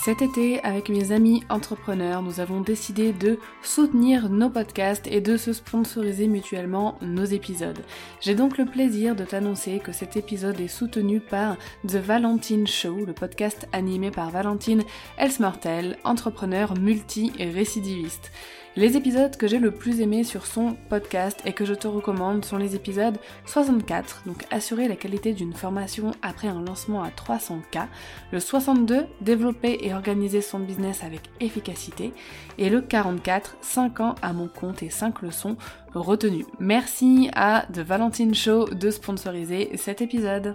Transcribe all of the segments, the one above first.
Cet été, avec mes amis entrepreneurs, nous avons décidé de soutenir nos podcasts et de se sponsoriser mutuellement nos épisodes. J'ai donc le plaisir de t'annoncer que cet épisode est soutenu par The Valentine Show, le podcast animé par Valentine Elsmartel, entrepreneur multi-récidiviste. Les épisodes que j'ai le plus aimé sur son podcast et que je te recommande sont les épisodes 64, donc assurer la qualité d'une formation après un lancement à 300K, le 62, développer et organiser son business avec efficacité, et le 44, 5 ans à mon compte et 5 leçons retenues. Merci à The Valentine Show de sponsoriser cet épisode.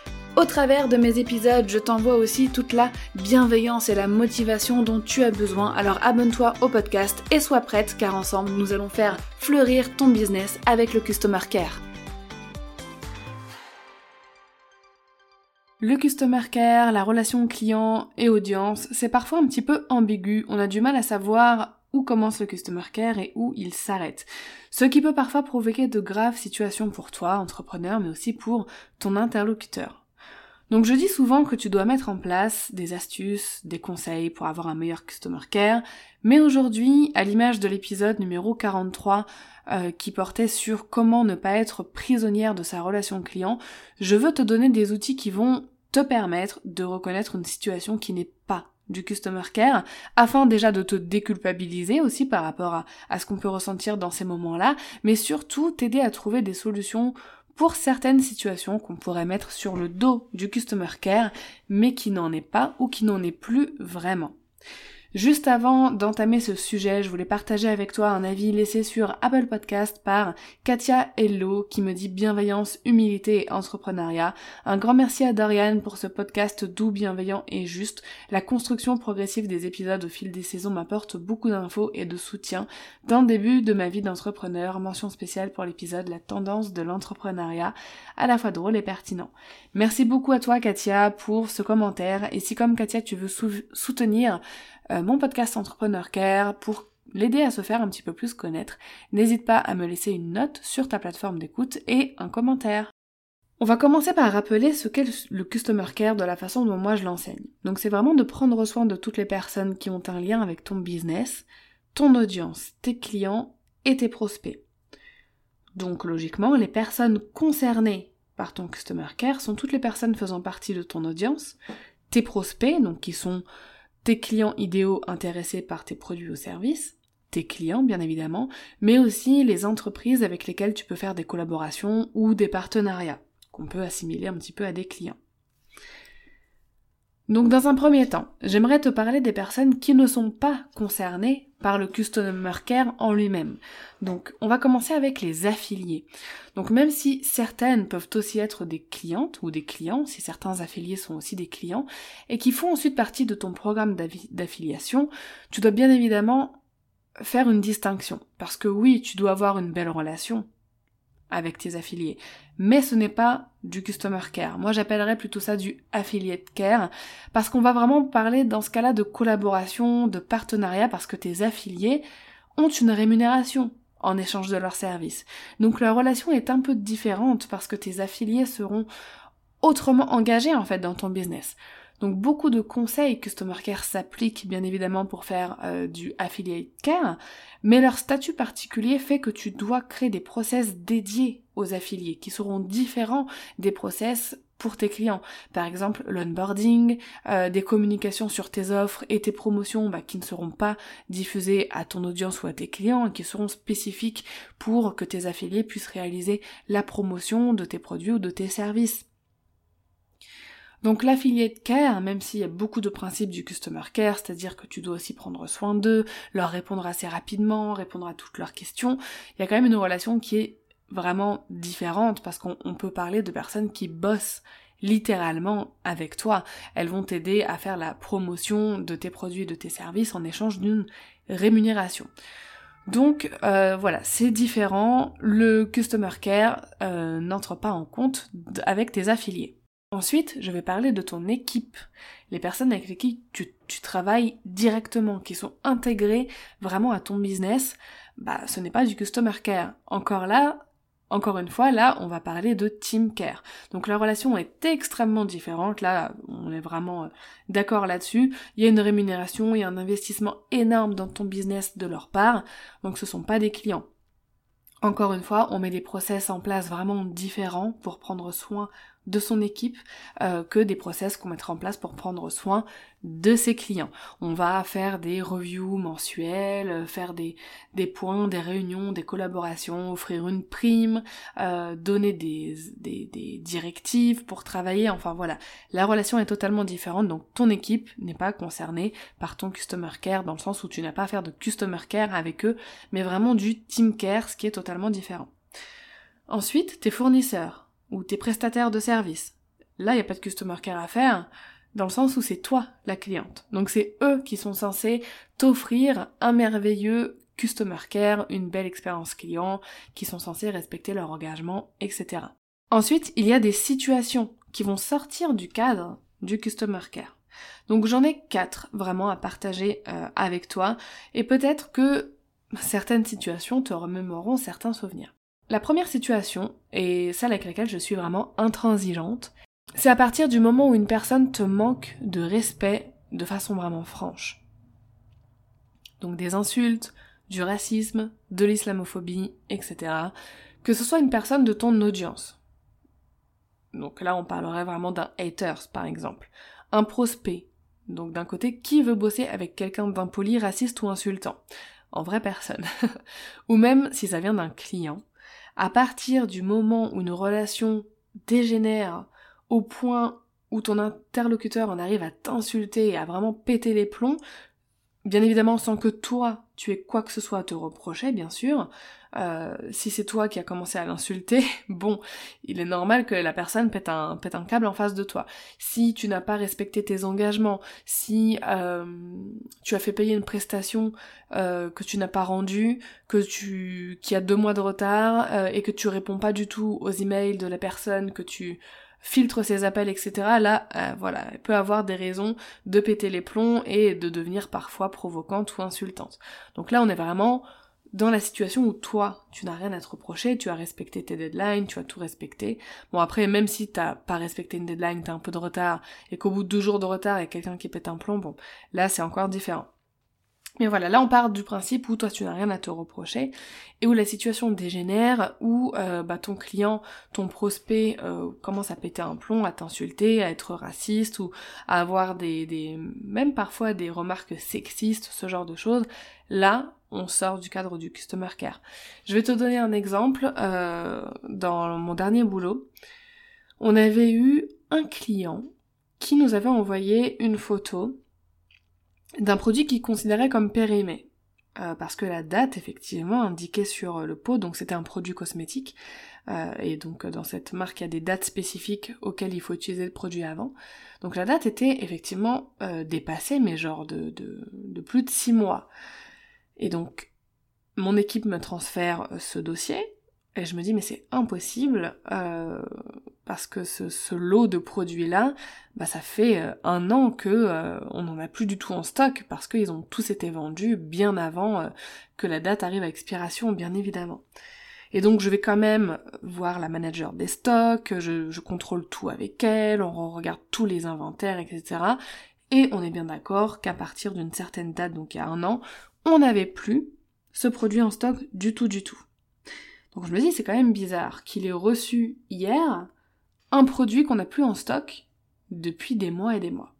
Au travers de mes épisodes, je t'envoie aussi toute la bienveillance et la motivation dont tu as besoin. Alors abonne-toi au podcast et sois prête car ensemble nous allons faire fleurir ton business avec le Customer Care. Le Customer Care, la relation client et audience, c'est parfois un petit peu ambigu. On a du mal à savoir où commence le Customer Care et où il s'arrête. Ce qui peut parfois provoquer de graves situations pour toi, entrepreneur, mais aussi pour ton interlocuteur. Donc je dis souvent que tu dois mettre en place des astuces, des conseils pour avoir un meilleur customer care, mais aujourd'hui, à l'image de l'épisode numéro 43 euh, qui portait sur comment ne pas être prisonnière de sa relation client, je veux te donner des outils qui vont te permettre de reconnaître une situation qui n'est pas du customer care, afin déjà de te déculpabiliser aussi par rapport à, à ce qu'on peut ressentir dans ces moments-là, mais surtout t'aider à trouver des solutions pour certaines situations qu'on pourrait mettre sur le dos du customer care, mais qui n'en est pas ou qui n'en est plus vraiment. Juste avant d'entamer ce sujet, je voulais partager avec toi un avis laissé sur Apple Podcast par Katia Hello qui me dit bienveillance, humilité et entrepreneuriat. Un grand merci à Dorian pour ce podcast doux, bienveillant et juste. La construction progressive des épisodes au fil des saisons m'apporte beaucoup d'infos et de soutien dans le début de ma vie d'entrepreneur. Mention spéciale pour l'épisode La tendance de l'entrepreneuriat, à la fois drôle et pertinent. Merci beaucoup à toi Katia pour ce commentaire et si comme Katia tu veux soutenir euh, mon podcast Entrepreneur Care pour l'aider à se faire un petit peu plus connaître. N'hésite pas à me laisser une note sur ta plateforme d'écoute et un commentaire. On va commencer par rappeler ce qu'est le Customer Care de la façon dont moi je l'enseigne. Donc c'est vraiment de prendre soin de toutes les personnes qui ont un lien avec ton business, ton audience, tes clients et tes prospects. Donc logiquement, les personnes concernées par ton Customer Care sont toutes les personnes faisant partie de ton audience, tes prospects, donc qui sont tes clients idéaux intéressés par tes produits ou services, tes clients bien évidemment, mais aussi les entreprises avec lesquelles tu peux faire des collaborations ou des partenariats, qu'on peut assimiler un petit peu à des clients. Donc dans un premier temps, j'aimerais te parler des personnes qui ne sont pas concernées par le Customer Care en lui-même. Donc on va commencer avec les affiliés. Donc même si certaines peuvent aussi être des clientes ou des clients, si certains affiliés sont aussi des clients, et qui font ensuite partie de ton programme d'affiliation, tu dois bien évidemment faire une distinction. Parce que oui, tu dois avoir une belle relation avec tes affiliés. Mais ce n'est pas du customer care. Moi, j'appellerais plutôt ça du affiliate care parce qu'on va vraiment parler dans ce cas-là de collaboration, de partenariat parce que tes affiliés ont une rémunération en échange de leurs services. Donc la relation est un peu différente parce que tes affiliés seront autrement engagés en fait dans ton business. Donc beaucoup de conseils Customer Care s'appliquent bien évidemment pour faire euh, du Affiliate Care, mais leur statut particulier fait que tu dois créer des process dédiés aux affiliés qui seront différents des process pour tes clients. Par exemple, l'onboarding, euh, des communications sur tes offres et tes promotions bah, qui ne seront pas diffusées à ton audience ou à tes clients et qui seront spécifiques pour que tes affiliés puissent réaliser la promotion de tes produits ou de tes services. Donc l'affiliate care, même s'il y a beaucoup de principes du customer care, c'est-à-dire que tu dois aussi prendre soin d'eux, leur répondre assez rapidement, répondre à toutes leurs questions, il y a quand même une relation qui est vraiment différente parce qu'on peut parler de personnes qui bossent littéralement avec toi. Elles vont t'aider à faire la promotion de tes produits et de tes services en échange d'une rémunération. Donc euh, voilà, c'est différent. Le customer care euh, n'entre pas en compte avec tes affiliés. Ensuite, je vais parler de ton équipe, les personnes avec qui tu, travailles directement, qui sont intégrées vraiment à ton business. Bah, ce n'est pas du customer care. Encore là, encore une fois, là, on va parler de team care. Donc la relation est extrêmement différente. Là, on est vraiment euh, d'accord là-dessus. Il y a une rémunération, il y a un investissement énorme dans ton business de leur part. Donc ce sont pas des clients. Encore une fois, on met des process en place vraiment différents pour prendre soin de son équipe euh, que des process qu'on mettra en place pour prendre soin de ses clients. On va faire des reviews mensuelles, euh, faire des, des points, des réunions, des collaborations, offrir une prime, euh, donner des, des, des directives pour travailler, enfin voilà. La relation est totalement différente, donc ton équipe n'est pas concernée par ton customer care dans le sens où tu n'as pas à faire de customer care avec eux, mais vraiment du team care, ce qui est totalement différent. Ensuite, tes fournisseurs ou tes prestataires de services. Là, il n'y a pas de customer care à faire, dans le sens où c'est toi la cliente. Donc c'est eux qui sont censés t'offrir un merveilleux customer care, une belle expérience client, qui sont censés respecter leur engagement, etc. Ensuite, il y a des situations qui vont sortir du cadre du customer care. Donc j'en ai quatre vraiment à partager euh, avec toi, et peut-être que certaines situations te remémoreront certains souvenirs. La première situation, et celle avec laquelle je suis vraiment intransigeante, c'est à partir du moment où une personne te manque de respect de façon vraiment franche. Donc des insultes, du racisme, de l'islamophobie, etc. Que ce soit une personne de ton audience. Donc là, on parlerait vraiment d'un haters, par exemple. Un prospect. Donc d'un côté, qui veut bosser avec quelqu'un d'impoli, raciste ou insultant? En vraie personne. ou même si ça vient d'un client à partir du moment où une relation dégénère au point où ton interlocuteur en arrive à t'insulter et à vraiment péter les plombs, bien évidemment sans que toi tu aies quoi que ce soit à te reprocher, bien sûr, euh, si c'est toi qui as commencé à l'insulter, bon, il est normal que la personne pète un, pète un câble en face de toi. Si tu n'as pas respecté tes engagements, si euh, tu as fait payer une prestation euh, que tu n'as pas rendue, que tu, qui a deux mois de retard et que tu réponds pas du tout aux emails de la personne, que tu filtres ses appels, etc. Là, voilà, elle peut avoir des raisons de péter les plombs et de devenir parfois provocante ou insultante. Donc là, on est vraiment dans la situation où toi, tu n'as rien à te reprocher, tu as respecté tes deadlines, tu as tout respecté. Bon après, même si t'as pas respecté une deadline, t'as un peu de retard, et qu'au bout de deux jours de retard, il y a quelqu'un qui pète un plomb, bon, là c'est encore différent. Mais voilà, là on part du principe où toi tu n'as rien à te reprocher et où la situation dégénère, où euh, bah, ton client, ton prospect euh, commence à péter un plomb, à t'insulter, à être raciste ou à avoir des, des même parfois des remarques sexistes, ce genre de choses. Là, on sort du cadre du customer care. Je vais te donner un exemple. Euh, dans mon dernier boulot, on avait eu un client qui nous avait envoyé une photo d'un produit qu'il considérait comme périmé. Euh, parce que la date effectivement indiquée sur le pot, donc c'était un produit cosmétique, euh, et donc dans cette marque il y a des dates spécifiques auxquelles il faut utiliser le produit avant. Donc la date était effectivement dépassée, mais genre de, de, de plus de six mois. Et donc, mon équipe me transfère euh, ce dossier, et je me dis mais c'est impossible euh, parce que ce, lot de produits là, bah ça fait euh, un an que on n'en a plus du tout en stock parce qu'ils ont tous été vendus bien avant que la date arrive à expiration bien évidemment. Et donc je vais quand même voir la manager des stocks, je, je contrôle tout avec elle, on regarde tous les inventaires, etc. Et on est bien d'accord qu'à partir d'une certaine date, donc il y a un an, on n'avait plus ce produit en stock du tout du tout. Donc je me dis c'est quand même bizarre qu'il ait reçu hier un produit qu'on n'a plus en stock depuis des mois et des mois.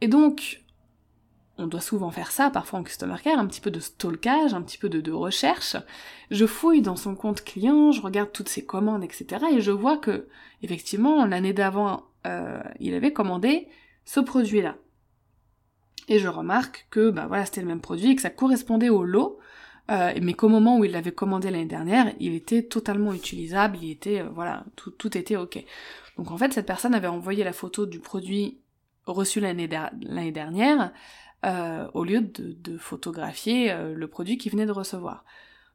Et donc, on doit souvent faire ça, parfois en customer care, un petit peu de stalkage, un petit peu de, recherche. Je fouille dans son compte client, je regarde toutes ses commandes, etc. Et je vois que, effectivement, l'année d'avant, euh, il avait commandé ce produit-là. Et je remarque que, bah voilà, c'était le même produit et que ça correspondait au lot, euh, mais qu'au moment où il l'avait commandé l'année dernière, il était totalement utilisable, il était, euh, voilà, tout, était ok. Donc en fait, cette personne avait envoyé la photo du produit reçu l'année dernière, euh, au lieu de, photographier le produit qu'il venait de recevoir.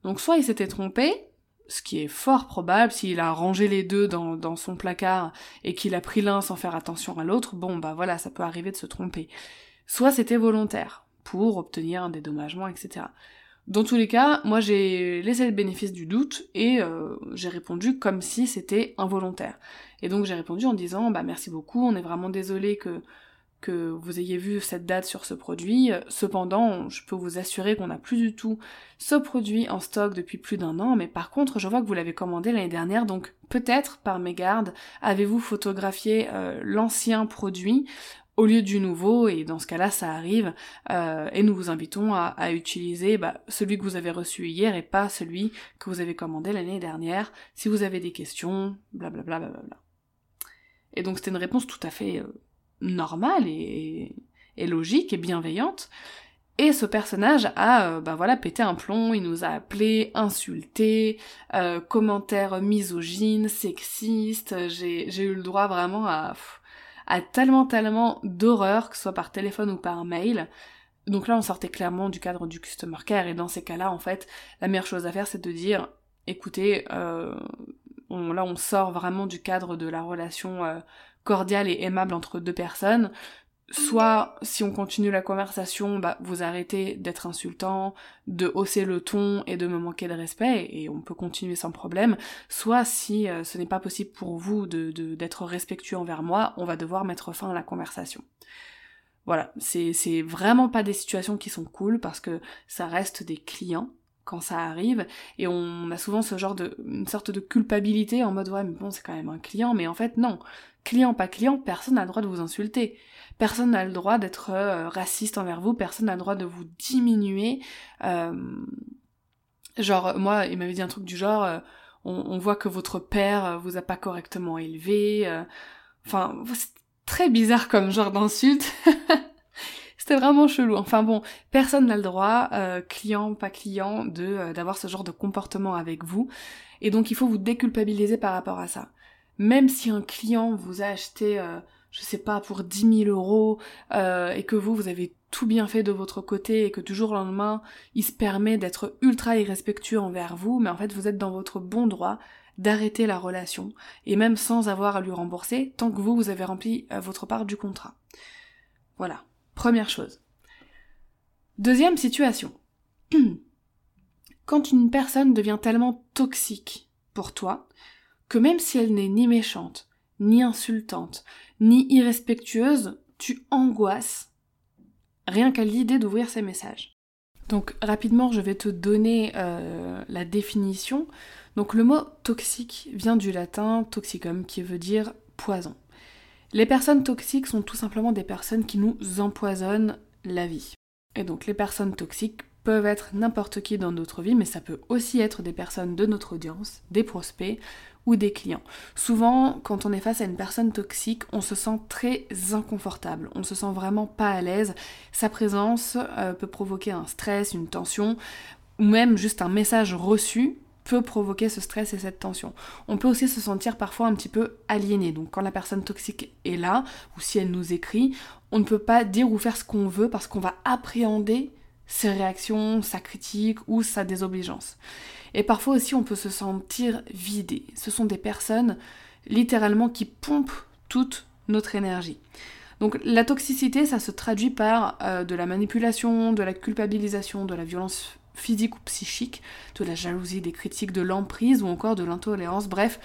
Donc soit il s'était trompé, ce qui est fort probable, s'il a rangé les deux dans, son placard et qu'il a pris l'un sans faire attention à l'autre, bon bah voilà, ça peut arriver de se tromper. Soit c'était volontaire, pour obtenir un dédommagement, etc. Dans tous les cas, moi j'ai laissé le bénéfice du doute et euh, j'ai répondu comme si c'était involontaire. Et donc j'ai répondu en disant bah merci beaucoup, on est vraiment désolé que que vous ayez vu cette date sur ce produit. Cependant, je peux vous assurer qu'on n'a plus du tout ce produit en stock depuis plus d'un an, mais par contre, je vois que vous l'avez commandé l'année dernière, donc peut-être par mégarde, avez-vous photographié euh, l'ancien produit au lieu du nouveau, et dans ce cas-là, ça arrive, euh, et nous vous invitons à, utiliser bah, celui que vous avez reçu hier et pas celui que vous avez commandé l'année dernière, si vous avez des questions, blablabla. Bla bla bla et donc c'était une réponse tout à fait... Euh, normale et, logique et bienveillante. Et ce personnage a, euh, bah voilà, pété un plomb, il nous a appelé, insulté, euh, commentaires misogynes, sexistes, j'ai eu le droit vraiment à, à tellement, tellement d'horreur, que ce soit par téléphone ou par mail. Donc là, on sortait clairement du cadre du customer care, et dans ces cas-là, en fait, la meilleure chose à faire, c'est de dire, écoutez, euh, là, on sort vraiment du cadre de la relation euh, cordial et aimable entre deux personnes. Soit, si on continue la conversation, bah, vous arrêtez d'être insultant, de hausser le ton et de me manquer de respect, et on peut continuer sans problème. Soit, si euh, ce n'est pas possible pour vous de, d'être respectueux envers moi, on va devoir mettre fin à la conversation. Voilà, c'est, c'est vraiment pas des situations qui sont cool parce que ça reste des clients quand ça arrive et on a souvent ce genre de une sorte de culpabilité en mode ouais mais bon c'est quand même un client mais en fait non client pas client personne n'a le droit de vous insulter personne n'a le droit d'être euh, raciste envers vous personne n'a le droit de vous diminuer euh, genre moi il m'avait dit un truc du genre euh, on, voit que votre père vous a pas correctement élevé enfin c'est très bizarre comme genre d'insulte C'était vraiment chelou. Enfin bon, personne n'a le droit, euh, client, pas client, de d'avoir ce genre de comportement avec vous. Et donc il faut vous déculpabiliser par rapport à ça. Même si un client vous a acheté, je sais pas, pour 10 000 euros, et que vous, vous avez tout bien fait de votre côté, et que toujours le lendemain, il se permet d'être ultra irrespectueux envers vous, mais en fait vous êtes dans votre bon droit d'arrêter la relation, et même sans avoir à lui rembourser, tant que vous, vous avez rempli votre part du contrat. Voilà. Première chose. Deuxième situation. Quand une personne devient tellement toxique pour toi, que même si elle n'est ni méchante, ni insultante, ni irrespectueuse, tu angoisses rien qu'à l'idée d'ouvrir ces messages. Donc rapidement, je vais te donner euh, la définition. Donc le mot toxique vient du latin toxicum qui veut dire poison. Les personnes toxiques sont tout simplement des personnes qui nous empoisonnent la vie. Et donc les personnes toxiques peuvent être n'importe qui dans notre vie, mais ça peut aussi être des personnes de notre audience, des prospects des clients. Souvent, quand on est face à une personne toxique, on se sent très inconfortable, on se sent vraiment pas à l'aise. Sa présence euh, peut provoquer un stress, une tension, ou même juste un message reçu peut provoquer ce stress et cette tension. On peut aussi se sentir parfois un petit peu aliéné. Donc quand la personne toxique est là, ou si elle nous écrit, on ne peut pas dire ou faire ce qu'on veut parce qu'on va appréhender ses réactions, sa critique ou sa désobligeance. Et parfois aussi on peut se sentir vidé. Ce sont des personnes littéralement qui pompent toute notre énergie. Donc la toxicité, ça se traduit par euh, de la manipulation, de la culpabilisation, de la violence physique ou psychique, de la jalousie, des critiques, de l'emprise ou encore de l'intolérance, bref,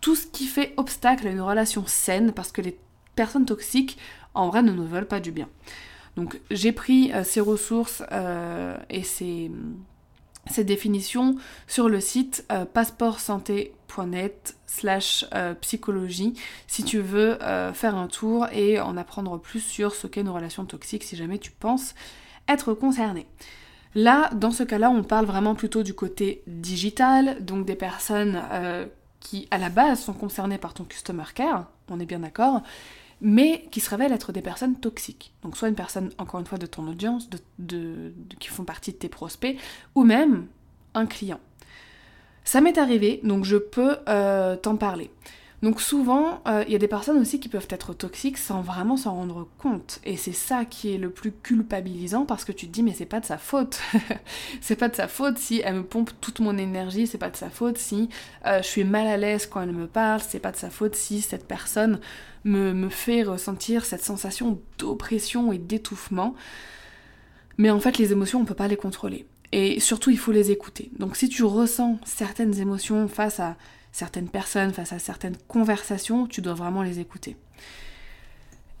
tout ce qui fait obstacle à une relation saine parce que les personnes toxiques en vrai ne nous veulent pas du bien. Donc j'ai pris euh, ces ressources euh, et ces, définitions sur le site euh, passeportsanté.fr net slash psychologie si tu veux faire un tour et en apprendre plus sur ce qu'est une relation toxique si jamais tu penses être concerné. Là, dans ce cas-là, on parle vraiment plutôt du côté digital, donc des personnes qui à la base sont concernées par ton customer care, on est bien d'accord, mais qui se révèlent être des personnes toxiques. Donc soit une personne, encore une fois, de ton audience, qui font partie de tes prospects, ou même un client. Ça m'est arrivé, donc je peux euh, t'en parler. Donc souvent, euh, il y a des personnes aussi qui peuvent être toxiques sans vraiment s'en rendre compte. Et c'est ça qui est le plus culpabilisant parce que tu te dis mais c'est pas de sa faute. c'est pas de sa faute si elle me pompe toute mon énergie, c'est pas de sa faute si euh, je suis mal à l'aise quand elle me parle, c'est pas de sa faute si cette personne me, me fait ressentir cette sensation d'oppression et d'étouffement. Mais en fait les émotions on peut pas les contrôler. Et surtout il faut les écouter. Donc si tu ressens certaines émotions face à certaines personnes, face à certaines conversations, tu dois vraiment les écouter.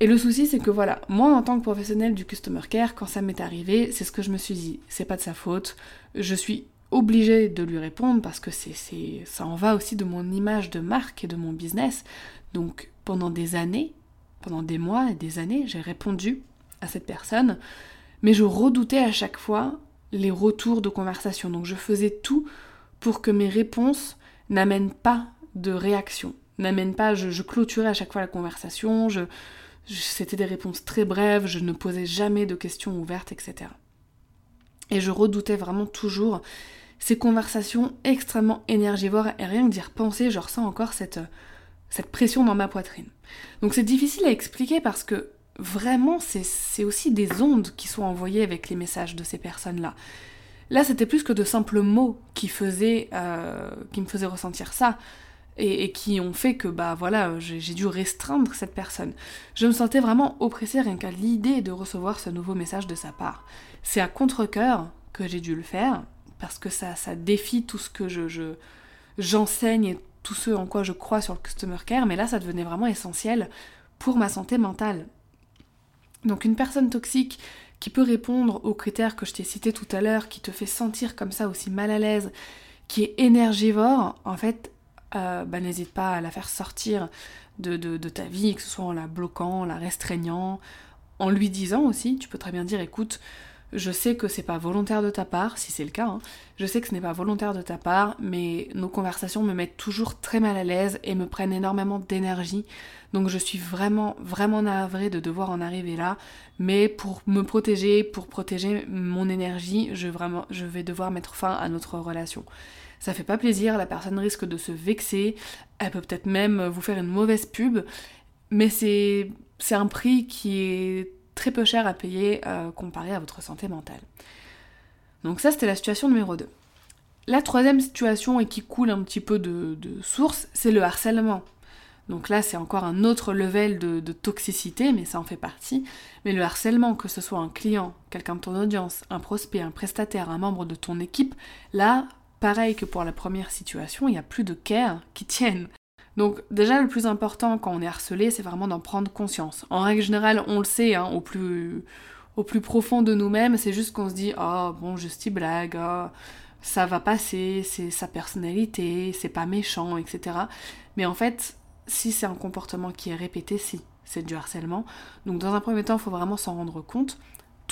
Et le souci, c'est que voilà, moi en tant que professionnel du customer care, quand ça m'est arrivé, c'est ce que je me suis dit, c'est pas de sa faute, je suis obligée de lui répondre parce que c'est, ça en va aussi de mon image de marque et de mon business. Donc pendant des années, pendant des mois et des années, j'ai répondu à cette personne, mais je redoutais à chaque fois les retours de conversation. Donc je faisais tout pour que mes réponses n'amène pas de réaction, n'amène pas, je, clôturais à chaque fois la conversation, c'était des réponses très brèves, je ne posais jamais de questions ouvertes, etc. Et je redoutais vraiment toujours ces conversations extrêmement énergivores et rien que d'y repenser, je ressens encore cette, cette pression dans ma poitrine. Donc c'est difficile à expliquer parce que vraiment c'est aussi des ondes qui sont envoyées avec les messages de ces personnes-là. Là, c'était plus que de simples mots qui, faisaient, euh, qui me faisaient ressentir ça. Et, qui ont fait que, bah voilà, j'ai dû restreindre cette personne. Je me sentais vraiment oppressée rien qu'à l'idée de recevoir ce nouveau message de sa part. C'est à contre-coeur que j'ai dû le faire, parce que ça, ça défie tout ce que je, j'enseigne et tout ce en quoi je crois sur le customer care, mais là, ça devenait vraiment essentiel pour ma santé mentale. Donc une personne toxique qui peut répondre aux critères que je t'ai cités tout à l'heure, qui te fait sentir comme ça aussi mal à l'aise, qui est énergivore, en fait, euh, bah, n'hésite pas à la faire sortir de, de, ta vie, que ce soit en la bloquant, en la restreignant, en lui disant aussi, tu peux très bien dire écoute, je sais que c'est pas volontaire de ta part, si c'est le cas, hein. je sais que ce n'est pas volontaire de ta part, mais nos conversations me mettent toujours très mal à l'aise et me prennent énormément d'énergie. Donc je suis vraiment, vraiment navrée de devoir en arriver là. Mais pour me protéger, pour protéger mon énergie, je, vraiment, je vais devoir mettre fin à notre relation. Ça fait pas plaisir, la personne risque de se vexer, elle peut peut-être même vous faire une mauvaise pub, mais c'est un prix qui est très peu cher à payer euh, comparé à votre santé mentale. Donc ça, c'était la situation numéro 2. La troisième situation, et qui coule un petit peu de, source, c'est le harcèlement. Donc là, c'est encore un autre level de, de, toxicité, mais ça en fait partie. Mais le harcèlement, que ce soit un client, quelqu'un de ton audience, un prospect, un prestataire, un membre de ton équipe, là, pareil que pour la première situation, il n'y a plus de care qui tiennent. Donc déjà le plus important quand on est harcelé, c'est vraiment d'en prendre conscience. En règle générale, on le sait, hein, au, plus, au plus profond de nous-mêmes, c'est juste qu'on se dit oh bon juste une blague, oh, ça va passer, c'est sa personnalité, c'est pas méchant, etc. Mais en fait, si c'est un comportement qui est répété, si c'est du harcèlement. Donc dans un premier temps, il faut vraiment s'en rendre compte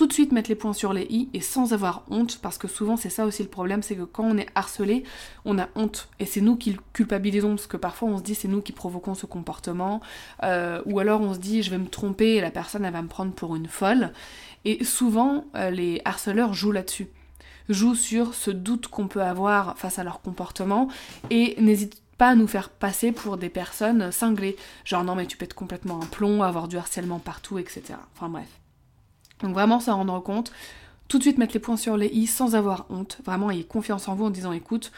tout de suite mettre les points sur les i et sans avoir honte, parce que souvent c'est ça aussi le problème, c'est que quand on est harcelé, on a honte et c'est nous qui culpabilisons, parce que parfois on se dit c'est nous qui provoquons ce comportement, euh, ou alors on se dit je vais me tromper et la personne elle va me prendre pour une folle, et souvent euh, les harceleurs jouent là-dessus jouent sur ce doute qu'on peut avoir face à leur comportement et n'hésitent pas à nous faire passer pour des personnes cinglées. Genre non mais tu pètes complètement un plomb, avoir du harcèlement partout, etc. Enfin bref. Donc vraiment s'en rendre compte, tout de suite mettre les points sur les i sans avoir honte, vraiment ayez confiance en vous en disant écoute,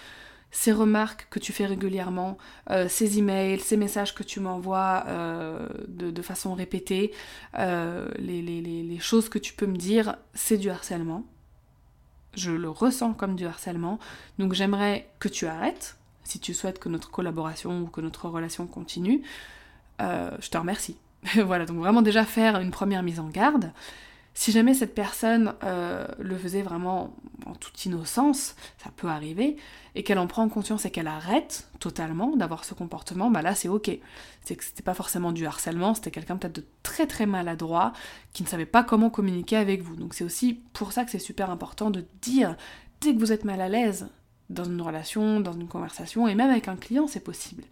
ces remarques que tu fais régulièrement, euh, ces emails, ces messages que tu m'envoies euh, de, façon répétée, euh, les, les, choses que tu peux me dire, c'est du harcèlement. Je le ressens comme du harcèlement. Donc j'aimerais que tu arrêtes, si tu souhaites que notre collaboration ou que notre relation continue. je te remercie. voilà, donc vraiment déjà faire une première mise en garde. Si jamais cette personne euh, le faisait vraiment en toute innocence, ça peut arriver, et qu'elle en prend conscience et qu'elle arrête totalement d'avoir ce comportement, bah là c'est ok. C'est que c'était pas forcément du harcèlement, c'était quelqu'un peut-être de très très maladroit, qui ne savait pas comment communiquer avec vous. Donc c'est aussi pour ça que c'est super important de dire, dès que vous êtes mal à l'aise dans une relation, dans une conversation, et même avec un client, c'est possible.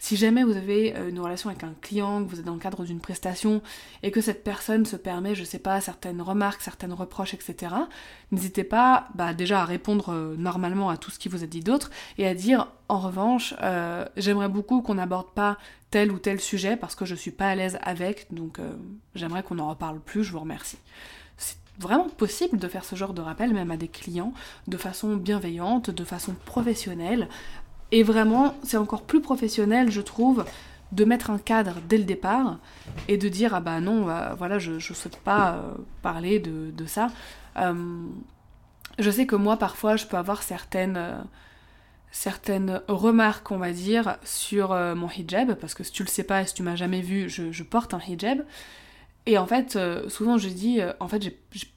Si jamais vous avez euh, une relation avec un client, que vous êtes dans le cadre d'une prestation et que cette personne se permet, je sais pas, certaines remarques, certaines reproches, etc., n'hésitez pas bah, déjà à répondre euh, normalement à tout ce qui vous a dit d'autre et à dire en revanche, euh, j'aimerais beaucoup qu'on n'aborde pas tel ou tel sujet parce que je suis pas à l'aise avec, donc j'aimerais qu'on en reparle plus, je vous remercie C'est vraiment possible de faire ce genre de rappel même à des clients de façon bienveillante, de façon professionnelle, et vraiment, c'est encore plus professionnel, je trouve, de mettre un cadre dès le départ et de dire ah bah non, euh, voilà, je ne souhaite pas euh, parler de, ça. Euh, je sais que moi, parfois, je peux avoir certaines, certaines remarques, on va dire, sur mon hijab, parce que si tu le sais pas, si tu m'as jamais vu, je porte un hijab. Et en fait, euh, souvent je dis, euh, en fait,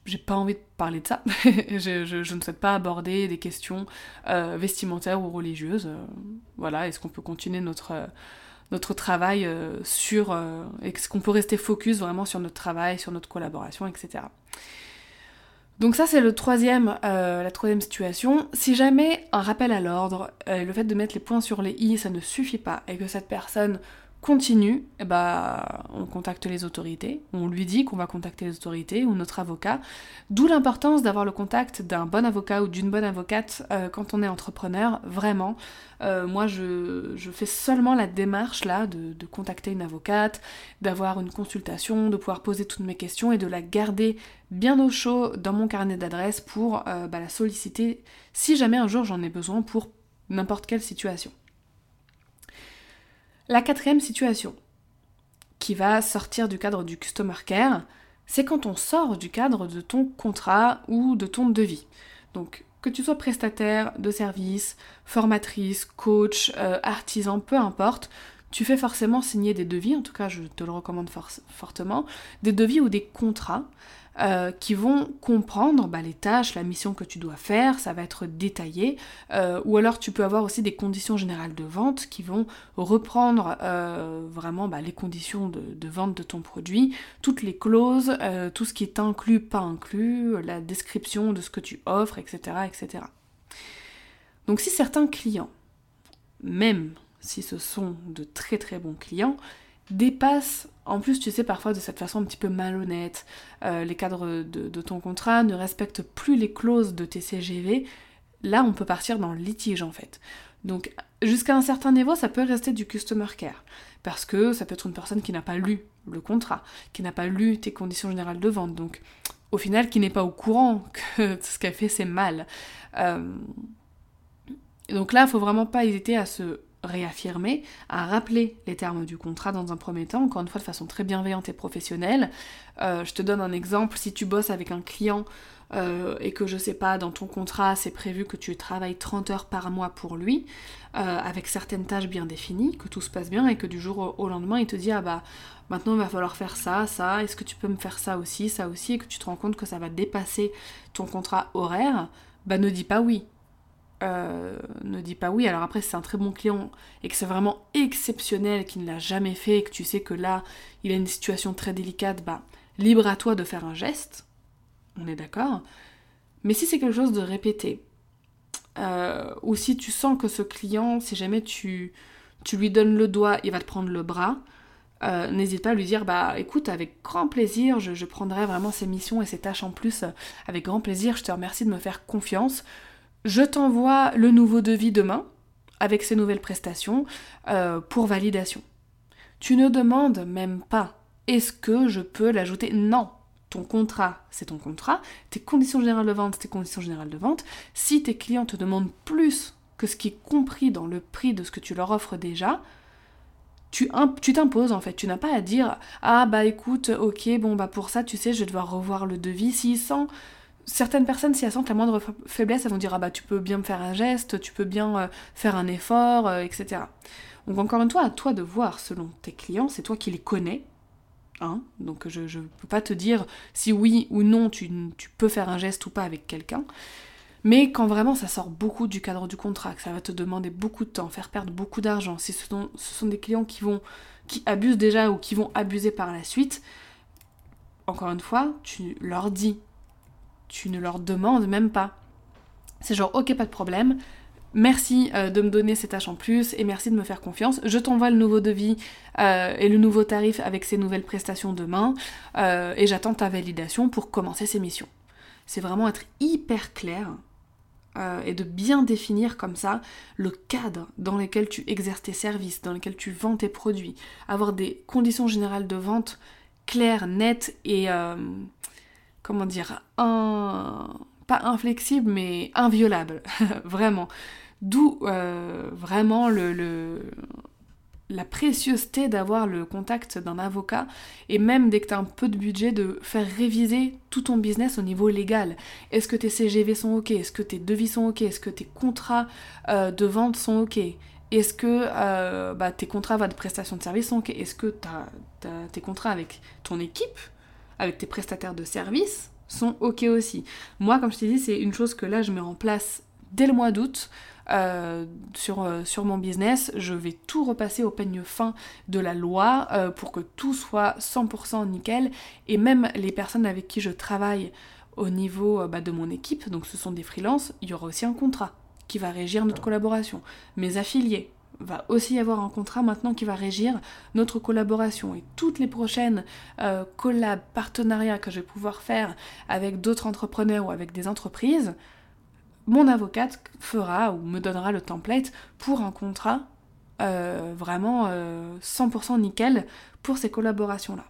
j'ai pas envie de parler de ça. je, ne souhaite pas aborder des questions euh, vestimentaires ou religieuses. voilà, est-ce qu'on peut continuer notre, notre travail sur. est-ce qu'on peut rester focus vraiment sur notre travail, sur notre collaboration, etc. Donc ça c'est la troisième situation. Si jamais un rappel à l'ordre, le fait de mettre les points sur les i, ça ne suffit pas, et que cette personne continue, eh ben, on contacte les autorités, on lui dit qu'on va contacter les autorités ou notre avocat, d'où l'importance d'avoir le contact d'un bon avocat ou d'une bonne avocate euh, quand on est entrepreneur, vraiment. Euh, moi, je, fais seulement la démarche là de, contacter une avocate, d'avoir une consultation, de pouvoir poser toutes mes questions et de la garder bien au chaud dans mon carnet d'adresses pour euh, bah, la solliciter si jamais un jour j'en ai besoin pour n'importe quelle situation. La quatrième situation, qui va sortir du cadre du customer care, c'est quand on sort du cadre de ton contrat ou de ton devis. Donc que tu sois prestataire de service, formatrice, coach, euh, artisan, peu importe, tu fais forcément signer des devis, en tout cas je te le recommande fortement, des devis ou des contrats euh, qui vont comprendre bah, les tâches, la mission que tu dois faire, ça va être détaillé, euh, ou alors tu peux avoir aussi des conditions générales de vente qui vont reprendre euh, vraiment bah, les conditions de, vente de ton produit, toutes les clauses, tout ce qui est inclus, pas inclus, la description de ce que tu offres, etc. etc. Donc si certains clients, même si ce sont de très très bons clients, dépassent en plus, tu sais, parfois de cette façon un petit peu malhonnête, euh, les cadres de, ton contrat ne respectent plus les clauses de tes CGV, là on peut partir dans le litige en fait. Donc jusqu'à un certain niveau, ça peut rester du customer care, parce que ça peut être une personne qui n'a pas lu le contrat, qui n'a pas lu tes conditions générales de vente, donc au final qui n'est pas au courant que ce qu'elle fait c'est mal. Euh, donc là, il faut vraiment pas hésiter à se réaffirmer, à rappeler les termes du contrat dans un premier temps, encore une fois de façon très bienveillante et professionnelle. Euh, je te donne un exemple, si tu bosses avec un client euh, et que je sais pas, dans ton contrat c'est prévu que tu travailles 30 heures par mois pour lui, euh, avec certaines tâches bien définies, que tout se passe bien et que du jour au lendemain il te dit ah bah maintenant il va falloir faire ça, ça, est-ce que tu peux me faire ça aussi, ça aussi, et que tu te rends compte que ça va dépasser ton contrat horaire, bah ne dis pas oui euh, ne dis pas oui. Alors après, si c'est un très bon client et que c'est vraiment exceptionnel, qu'il ne l'a jamais fait, et que tu sais que là, il a une situation très délicate, bah, libre à toi de faire un geste. On est d'accord. Mais si c'est quelque chose de répété, euh, ou si tu sens que ce client, si jamais tu, tu lui donnes le doigt, il va te prendre le bras, euh, n'hésite pas à lui dire bah écoute avec grand plaisir je, je prendrai vraiment ces missions et ces tâches en plus avec grand plaisir je te remercie de me faire confiance je t'envoie le nouveau devis demain avec ces nouvelles prestations euh, pour validation. Tu ne demandes même pas est-ce que je peux l'ajouter? Non. Ton contrat, c'est ton contrat. Tes conditions générales de vente, tes conditions générales de vente. Si tes clients te demandent plus que ce qui est compris dans le prix de ce que tu leur offres déjà, tu t'imposes en fait. Tu n'as pas à dire ah bah écoute, ok, bon bah pour ça, tu sais, je vais devoir revoir le devis. S'ils sent certaines personnes, si elles sentent la moindre faiblesse, elles vont dire Ah bah tu peux bien me faire un geste, tu peux bien euh, faire un effort, euh, etc. Donc encore une fois, à toi de voir selon tes clients, c'est toi qui les connais. Hein Donc je ne peux pas te dire si oui ou non tu, tu peux faire un geste ou pas avec quelqu'un. Mais quand vraiment ça sort beaucoup du cadre du contrat, que ça va te demander beaucoup de temps, faire perdre beaucoup d'argent, si ce sont, ce sont des clients qui vont qui abusent déjà ou qui vont abuser par la suite, encore une fois, tu leur dis. Tu ne leur demandes même pas. C'est genre ok pas de problème, Merci euh, de me donner ces tâches en plus et merci de me faire confiance. Je t'envoie le nouveau devis euh, et le nouveau tarif avec ces nouvelles prestations demain euh, et j'attends ta validation pour commencer ces missions. C'est vraiment être hyper clair et de bien définir comme ça le cadre dans lequel tu exerces tes services, dans lequel tu vends tes produits. Avoir des conditions générales de vente claires, nettes et comment dire, un pas inflexible, mais inviolable, vraiment. D'où euh, vraiment le, la précieuseté d'avoir le contact d'un avocat et même dès que tu un peu de budget de faire réviser tout ton business au niveau légal. Est-ce que tes CGV sont ok? Est-ce que tes devis sont ok? Est-ce que tes contrats euh, de vente sont ok? Est-ce que euh, bah, tes contrats de prestation de service sont ok? Est-ce que tes contrats avec ton équipe, avec tes prestataires de services sont ok aussi Moi, comme je t'ai dit, c'est une chose que là je mets en place dès le mois d'août. Euh, sur, euh, sur mon business, je vais tout repasser au peigne fin de la loi euh, pour que tout soit 100% nickel et même les personnes avec qui je travaille au niveau bah, de mon équipe, donc ce sont des freelances, il y aura aussi un contrat qui va régir notre collaboration. Mes affiliés, va aussi avoir un contrat maintenant qui va régir notre collaboration et toutes les prochaines collabs, partenariats que je vais pouvoir faire avec d'autres entrepreneurs ou avec des entreprises, mon avocate fera ou me donnera le template pour un contrat euh, vraiment 100% euh, nickel pour ces collaborations-là.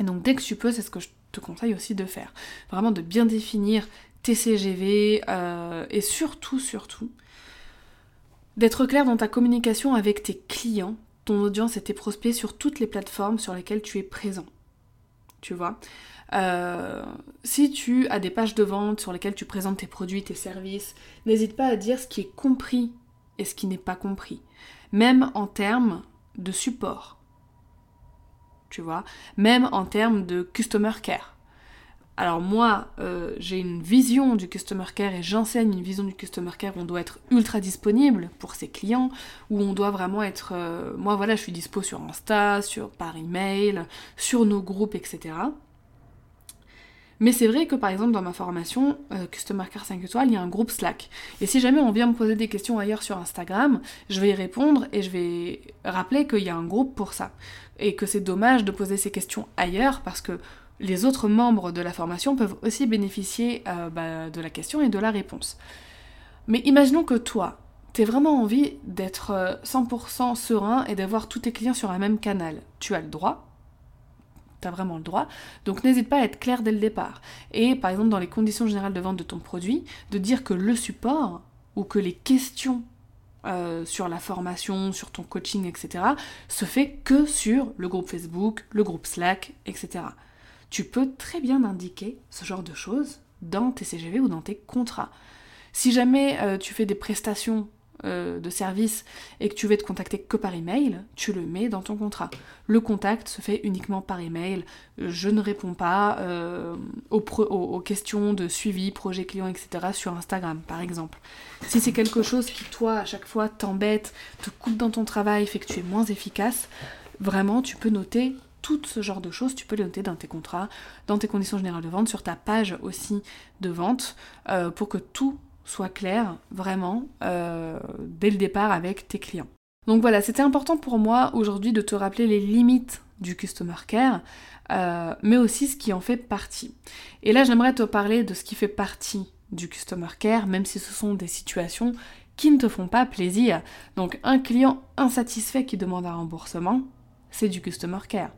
Et donc dès que tu peux, c'est ce que je te conseille aussi de faire. Vraiment de bien définir tes CGV euh, et surtout, surtout, d'être clair dans ta communication avec tes clients, ton audience et tes prospects sur toutes les plateformes sur lesquelles tu es présent. Tu vois? Euh, si tu as des pages de vente sur lesquelles tu présentes tes produits, tes services, n'hésite pas à dire ce qui est compris et ce qui n'est pas compris. Même en termes de support. Tu vois? Même en termes de customer care. Alors moi, euh, j'ai une vision du customer care et j'enseigne une vision du customer care où on doit être ultra disponible pour ses clients, où on doit vraiment être... Euh, moi voilà, je suis dispo sur Insta, sur, par email, sur nos groupes, etc. Mais c'est vrai que par exemple dans ma formation euh, Customer Care 5 étoiles, il y a un groupe Slack. Et si jamais on vient me poser des questions ailleurs sur Instagram, je vais y répondre et je vais rappeler qu'il y a un groupe pour ça. Et que c'est dommage de poser ces questions ailleurs parce que les autres membres de la formation peuvent aussi bénéficier euh, bah, de la question et de la réponse. Mais imaginons que toi, tu vraiment envie d'être 100% euh, serein et d'avoir tous tes clients sur un même canal. Tu as le droit, tu as vraiment le droit. Donc n'hésite pas à être clair dès le départ. Et par exemple, dans les conditions générales de vente de ton produit, de dire que le support ou que les questions euh, sur la formation, sur ton coaching, etc., se fait que sur le groupe Facebook, le groupe Slack, etc. Tu peux très bien indiquer ce genre de choses dans tes CGV ou dans tes contrats. Si jamais euh, tu fais des prestations euh, de service et que tu veux te contacter que par email, tu le mets dans ton contrat. Le contact se fait uniquement par email. Je ne réponds pas euh, aux, questions de suivi, projet client, etc. sur Instagram, par exemple. Si c'est quelque chose qui, toi, à chaque fois, t'embête, te coupe dans ton travail, fait que tu es moins efficace, vraiment, tu peux noter tout ce genre de choses, tu peux les noter dans tes contrats, dans tes conditions générales de vente, sur ta page aussi de vente, euh, pour que tout soit clair, vraiment, euh, dès le départ avec tes clients. Donc voilà, c'était important pour moi aujourd'hui de te rappeler les limites du Customer Care, euh, mais aussi ce qui en fait partie. Et là, j'aimerais te parler de ce qui fait partie du Customer Care, même si ce sont des situations qui ne te font pas plaisir. Donc un client insatisfait qui demande un remboursement, c'est du Customer Care.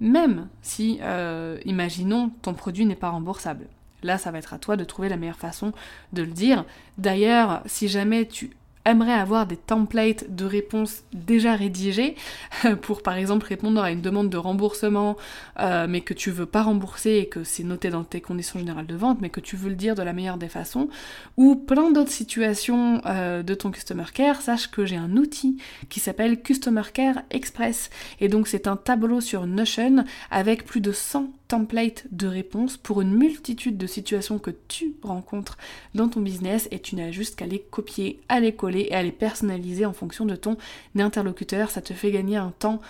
Même si, euh, imaginons, ton produit n'est pas remboursable. Là, ça va être à toi de trouver la meilleure façon de le dire. D'ailleurs, si jamais tu aimerait avoir des templates de réponses déjà rédigés pour par exemple répondre à une demande de remboursement euh, mais que tu veux pas rembourser et que c'est noté dans tes conditions générales de vente mais que tu veux le dire de la meilleure des façons ou plein d'autres situations euh, de ton Customer Care, sache que j'ai un outil qui s'appelle Customer Care Express. Et donc c'est un tableau sur Notion avec plus de 100 templates de réponses pour une multitude de situations que tu rencontres dans ton business et tu n'as juste qu'à les copier, à les coller et à les personnaliser en fonction de ton interlocuteur. Ça te fait gagner un temps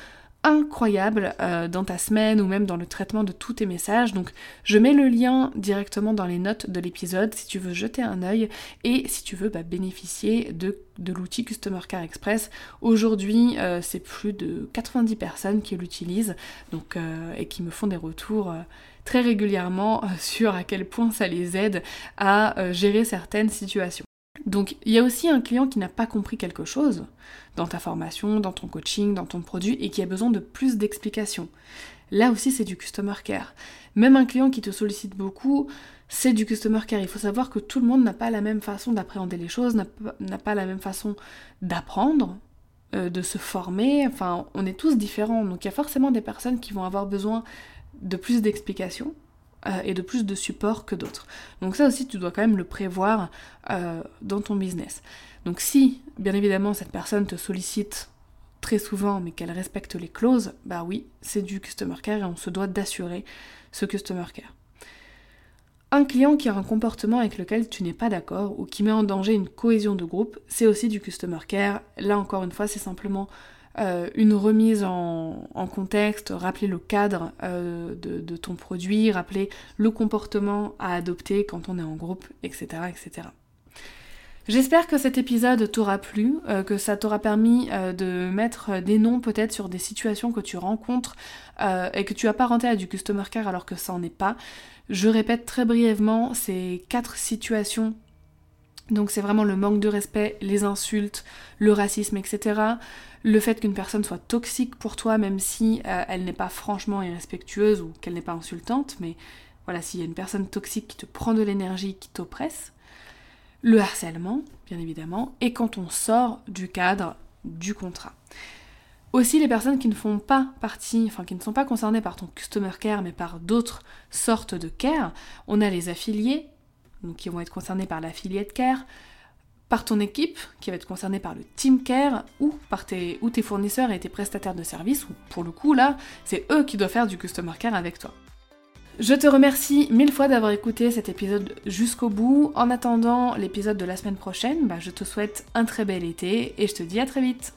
incroyable euh, dans ta semaine ou même dans le traitement de tous tes messages. Donc je mets le lien directement dans les notes de l'épisode si tu veux jeter un œil et si tu veux bah, bénéficier de, l'outil Customer Care Express. Aujourd'hui euh, c'est plus de 90 personnes qui l'utilisent euh, et qui me font des retours très régulièrement sur à quel point ça les aide à gérer certaines situations. Donc il y a aussi un client qui n'a pas compris quelque chose dans ta formation, dans ton coaching, dans ton produit et qui a besoin de plus d'explications. Là aussi c'est du customer care. Même un client qui te sollicite beaucoup, c'est du customer care. Il faut savoir que tout le monde n'a pas la même façon d'appréhender les choses, n'a pas la même façon d'apprendre, euh, de se former. Enfin, on est tous différents. Donc il y a forcément des personnes qui vont avoir besoin de plus d'explications euh, et de plus de support que d'autres. Donc ça aussi, tu dois quand même le prévoir euh, dans ton business. Donc si, bien évidemment, cette personne te sollicite très souvent, mais qu'elle respecte les clauses, bah oui, c'est du customer care et on se doit d'assurer ce customer care. Un client qui a un comportement avec lequel tu n'es pas d'accord ou qui met en danger une cohésion de groupe, c'est aussi du customer care. Là encore une fois, c'est simplement euh, une remise en, contexte, rappeler le cadre euh, de, ton produit, rappeler le comportement à adopter quand on est en groupe, etc. etc. J'espère que cet épisode t'aura plu, euh, que ça t'aura permis de mettre des noms peut-être sur des situations que tu rencontres et que tu apparentais à du customer care alors que ça n'en est pas. Je répète très brièvement ces quatre situations donc c'est vraiment le manque de respect, les insultes, le racisme, etc le fait qu'une personne soit toxique pour toi, même si euh, elle n'est pas franchement irrespectueuse ou qu'elle n'est pas insultante, mais voilà, s'il y a une personne toxique qui te prend de l'énergie, qui t'oppresse, le harcèlement, bien évidemment, et quand on sort du cadre du contrat. Aussi les personnes qui ne font pas partie, enfin qui ne sont pas concernées par ton customer care, mais par d'autres sortes de care. On a les affiliés, qui vont être concernés par l'affiliate care, par ton équipe, qui va être concernée par le team care, ou par tes fournisseurs et tes prestataires de services, ou pour le coup là, c'est eux qui doivent faire du customer care avec toi. Je te remercie mille fois d'avoir écouté cet épisode jusqu'au bout. En attendant l'épisode de la semaine prochaine, bah, je te souhaite un très bel été et je te dis à très vite.